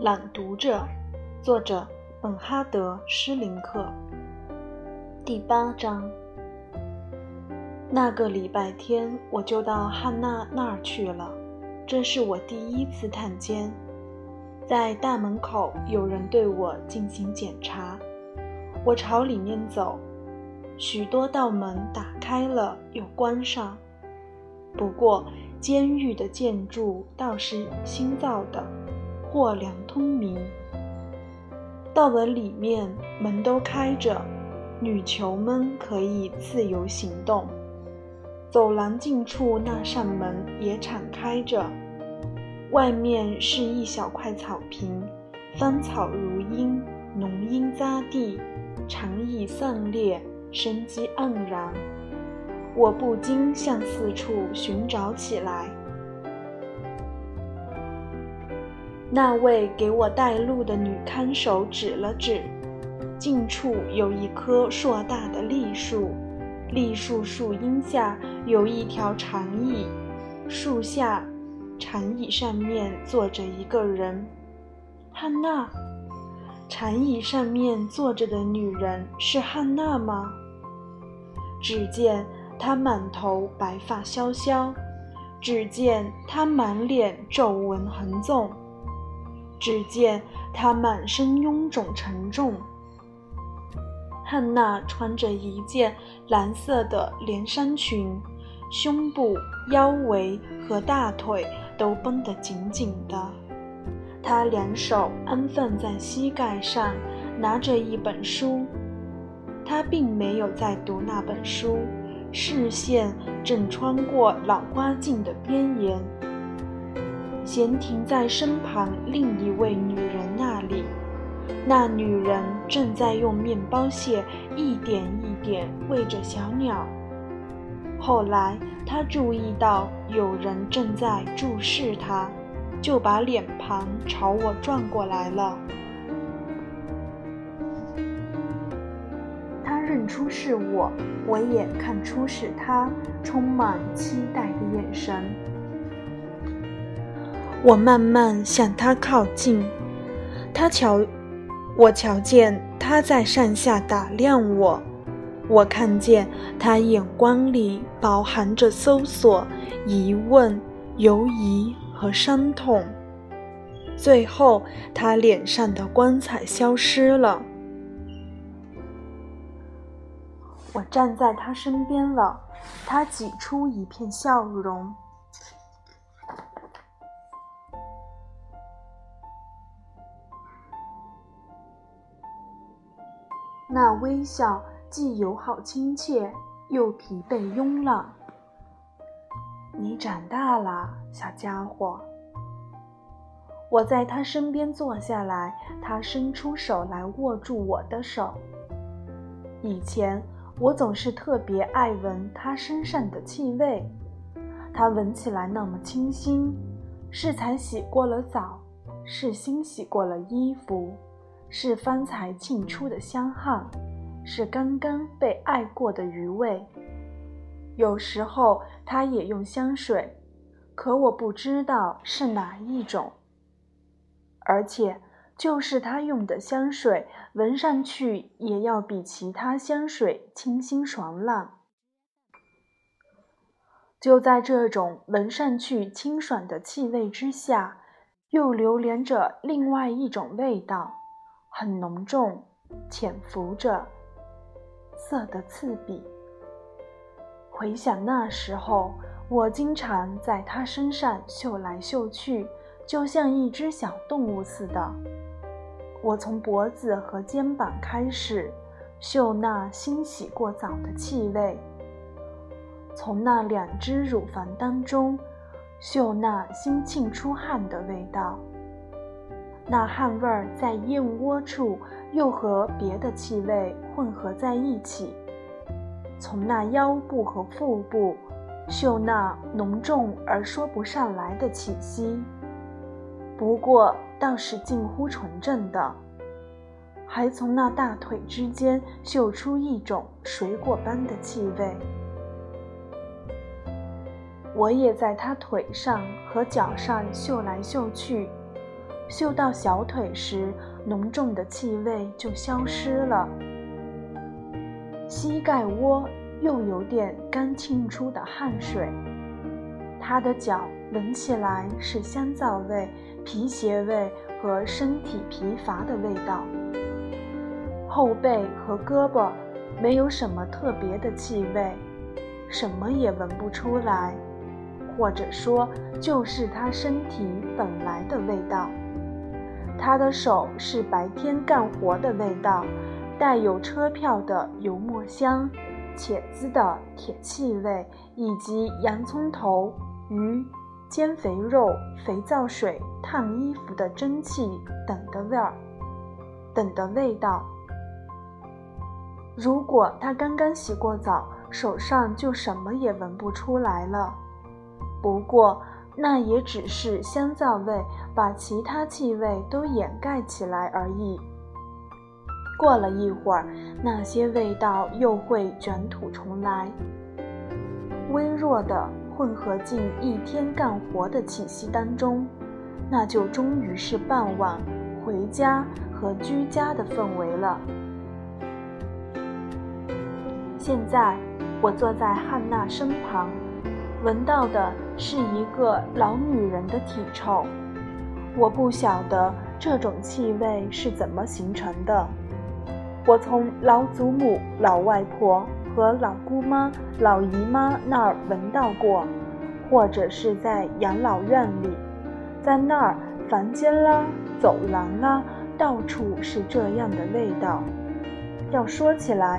朗读者，作者本哈德·施林克。第八章。那个礼拜天，我就到汉娜那儿去了。这是我第一次探监。在大门口，有人对我进行检查。我朝里面走，许多道门打开了又关上。不过，监狱的建筑倒是新造的。或亮通明。到了里面，门都开着，女囚们可以自由行动。走廊近处那扇门也敞开着，外面是一小块草坪，芳草如茵，浓荫匝地，长椅散列，生机盎然。我不禁向四处寻找起来。那位给我带路的女看守指了指，近处有一棵硕大的栗树，栗树树荫下有一条长椅，树下长椅上面坐着一个人。汉娜，长椅上面坐着的女人是汉娜吗？只见她满头白发萧萧，只见她满脸皱纹横纵。只见她满身臃肿沉重。汉娜穿着一件蓝色的连衫裙，胸部、腰围和大腿都绷得紧紧的。她两手安放在膝盖上，拿着一本书。她并没有在读那本书，视线正穿过老花镜的边沿。闲停在身旁另一位女人那里，那女人正在用面包屑一点一点喂着小鸟。后来她注意到有人正在注视她，就把脸庞朝我转过来了。她认出是我，我也看出是她，充满期待的眼神。我慢慢向他靠近，他瞧，我瞧见他在上下打量我，我看见他眼光里饱含着搜索、疑问、犹疑和伤痛。最后，他脸上的光彩消失了。我站在他身边了，他挤出一片笑容。那微笑既友好亲切，又疲惫慵懒。你长大了，小家伙。我在他身边坐下来，他伸出手来握住我的手。以前我总是特别爱闻他身上的气味，他闻起来那么清新，是才洗过了澡，是新洗过了衣服。是方才沁出的香汗，是刚刚被爱过的余味。有时候他也用香水，可我不知道是哪一种。而且，就是他用的香水，闻上去也要比其他香水清新爽朗。就在这种闻上去清爽的气味之下，又流连着另外一种味道。很浓重，潜伏着，色的刺鼻。回想那时候，我经常在他身上嗅来嗅去，就像一只小动物似的。我从脖子和肩膀开始嗅那新洗过澡的气味，从那两只乳房当中嗅那新沁出汗的味道。那汗味儿在燕窝处又和别的气味混合在一起，从那腰部和腹部嗅那浓重而说不上来的气息，不过倒是近乎纯正的。还从那大腿之间嗅出一种水果般的气味。我也在他腿上和脚上嗅来嗅去，嗅到小腿时，浓重的气味就消失了。膝盖窝又有点干沁出的汗水。他的脚闻起来是香皂味、皮鞋味和身体疲乏的味道。后背和胳膊没有什么特别的气味，什么也闻不出来。或者说，就是他身体本来的味道。他的手是白天干活的味道，带有车票的油墨香、茄子的铁气味，以及洋葱头、鱼、煎肥肉、肥皂水、烫衣服的蒸汽等的味儿，等的味道。如果他刚刚洗过澡，手上就什么也闻不出来了。不过，那也只是香皂味把其他气味都掩盖起来而已。过了一会儿，那些味道又会卷土重来，微弱的混合进一天干活的气息当中，那就终于是傍晚回家和居家的氛围了。现在，我坐在汉娜身旁。闻到的是一个老女人的体臭，我不晓得这种气味是怎么形成的。我从老祖母、老外婆和老姑妈、老姨妈那儿闻到过，或者是在养老院里，在那儿房间啦、走廊啦，到处是这样的味道。要说起来，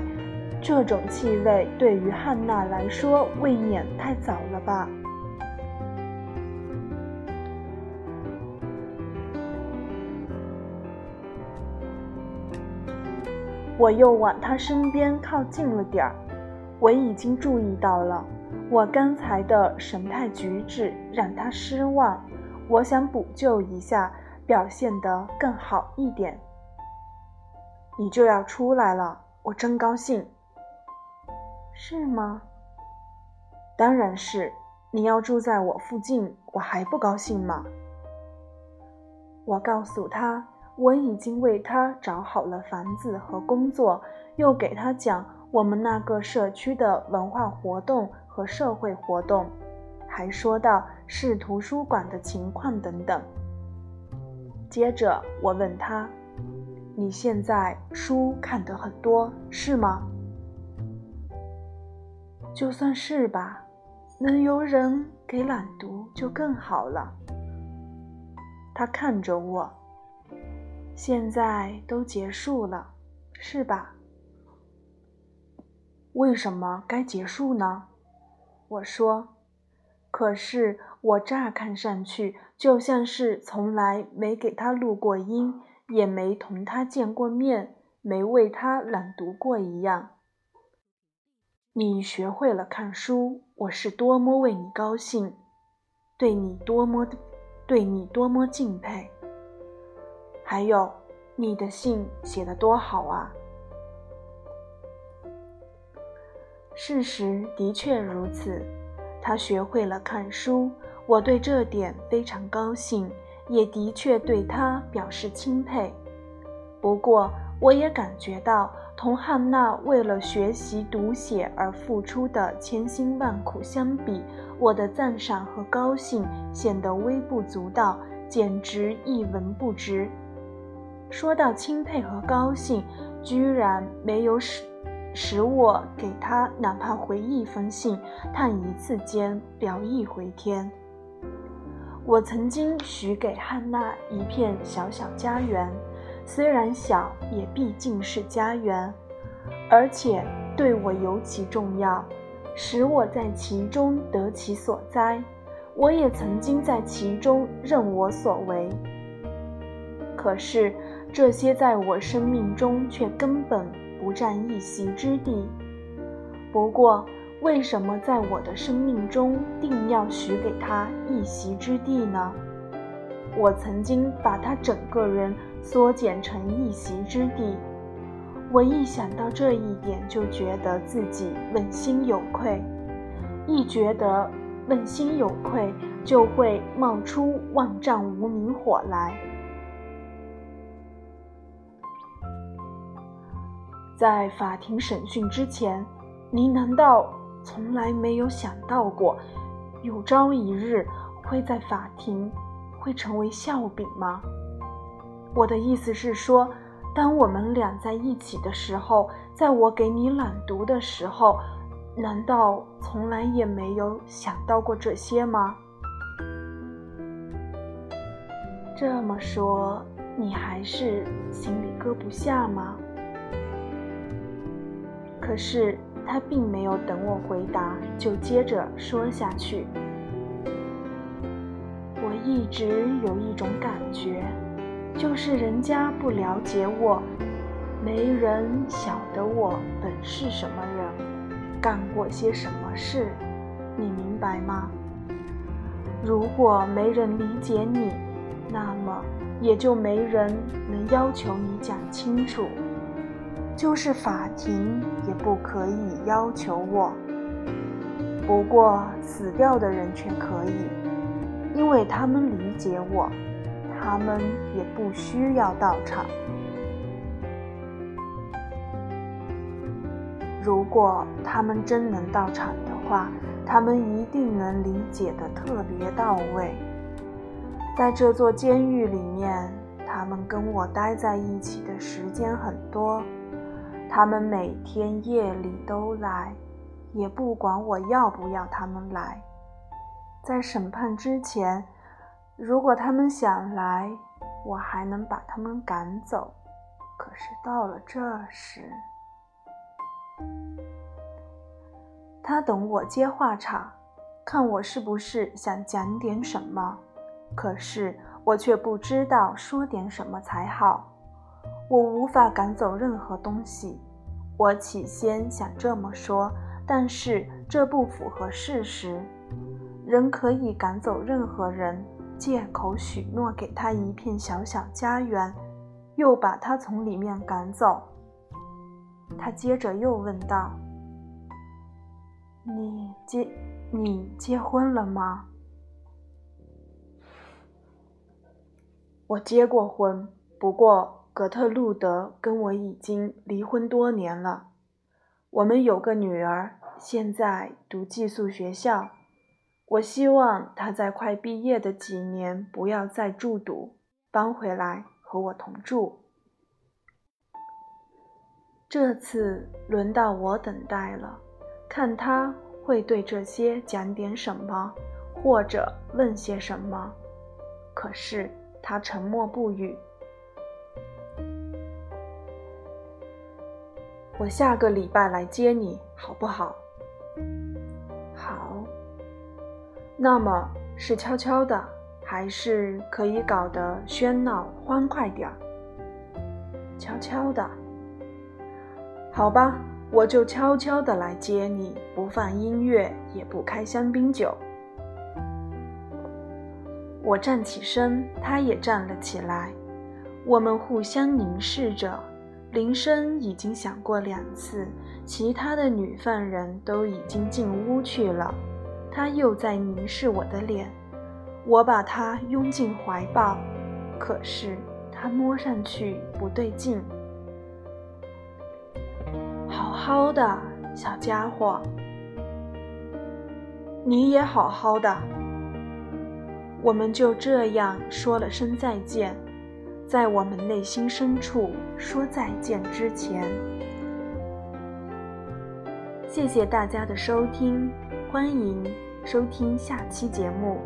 这种气味对于汉娜来说未免太早了吧？我又往她身边靠近了点儿。我已经注意到了，我刚才的神态举止让她失望。我想补救一下，表现得更好一点。你就要出来了，我真高兴。是吗？当然是。你要住在我附近，我还不高兴吗？我告诉他，我已经为他找好了房子和工作，又给他讲我们那个社区的文化活动和社会活动，还说到市图书馆的情况等等。接着我问他：“你现在书看得很多，是吗？”就算是吧，能由人给朗读就更好了。他看着我，现在都结束了，是吧？为什么该结束呢？我说，可是我乍看上去就像是从来没给他录过音，也没同他见过面，没为他朗读过一样。你学会了看书，我是多么为你高兴，对你多么的，对你多么敬佩。还有，你的信写得多好啊！事实的确如此，他学会了看书，我对这点非常高兴，也的确对他表示钦佩。不过，我也感觉到。同汉娜为了学习读写而付出的千辛万苦相比，我的赞赏和高兴显得微不足道，简直一文不值。说到钦佩和高兴，居然没有使使我给他哪怕回一封信，叹一次肩，表意回天。我曾经许给汉娜一片小小家园。虽然小，也毕竟是家园，而且对我尤其重要，使我在其中得其所哉。我也曾经在其中任我所为。可是这些在我生命中却根本不占一席之地。不过，为什么在我的生命中定要许给他一席之地呢？我曾经把他整个人。缩减成一席之地，我一想到这一点，就觉得自己问心有愧；一觉得问心有愧，就会冒出万丈无名火来。在法庭审讯之前，您难道从来没有想到过，有朝一日会在法庭会成为笑柄吗？我的意思是说，当我们俩在一起的时候，在我给你朗读的时候。难道从来也没有想到过这些吗？这么说，你还是心里搁不下吗？可是他并没有等我回答，就接着说下去。一直有一种感觉，就是人家不了解我，没人晓得我本是什么人。干过些什么事，你明白吗？如果没人理解你，那么也就没人能要求你讲清楚，就是法庭也不可以要求我。不过死掉的人却可以，因为他们理解我，他们也不需要到场。如果他们真能到场的话，他们一定能理解的特别到位。在这座监狱里面，他们跟我待在一起的时间很多，他们每天夜里都来，也不管我要不要他们来。在审判之前，如果他们想来，我还能把他们赶走。可是到了这时，他等我接话茬，看我是不是想讲点什么。可是我却不知道说点什么才好。我无法赶走任何东西。我起先想这么说，但是这不符合事实。人可以赶走任何人，借口许诺给他一片小小家园，又把他从里面赶走。他接着又问道。你结你结婚了吗？我结过婚，不过格特路德跟我已经离婚多年了。我们有个女儿，现在读寄宿学校。我希望他在快毕业的几年不要再住读，搬回来和我同住。这次轮到我等待了。看他会对这些讲点什么，或者问些什么。可是他沉默不语。我下个礼拜来接你，好不？好。那么是悄悄的，还是可以搞得喧闹欢快点儿？悄悄的。好吧。我就悄悄地来接你，不放音乐，也不开香槟酒。我站起身，他也站了起来，我们互相凝视着。铃声已经响过两次，其他的女犯人都已经进屋去了。他又在凝视我的脸，我把他拥进怀抱，可是他摸上去不对劲。好好的小家伙，你也好好的。我们就这样说了声再见，在我们内心深处说再见之前，谢谢大家的收听，欢迎收听下期节目。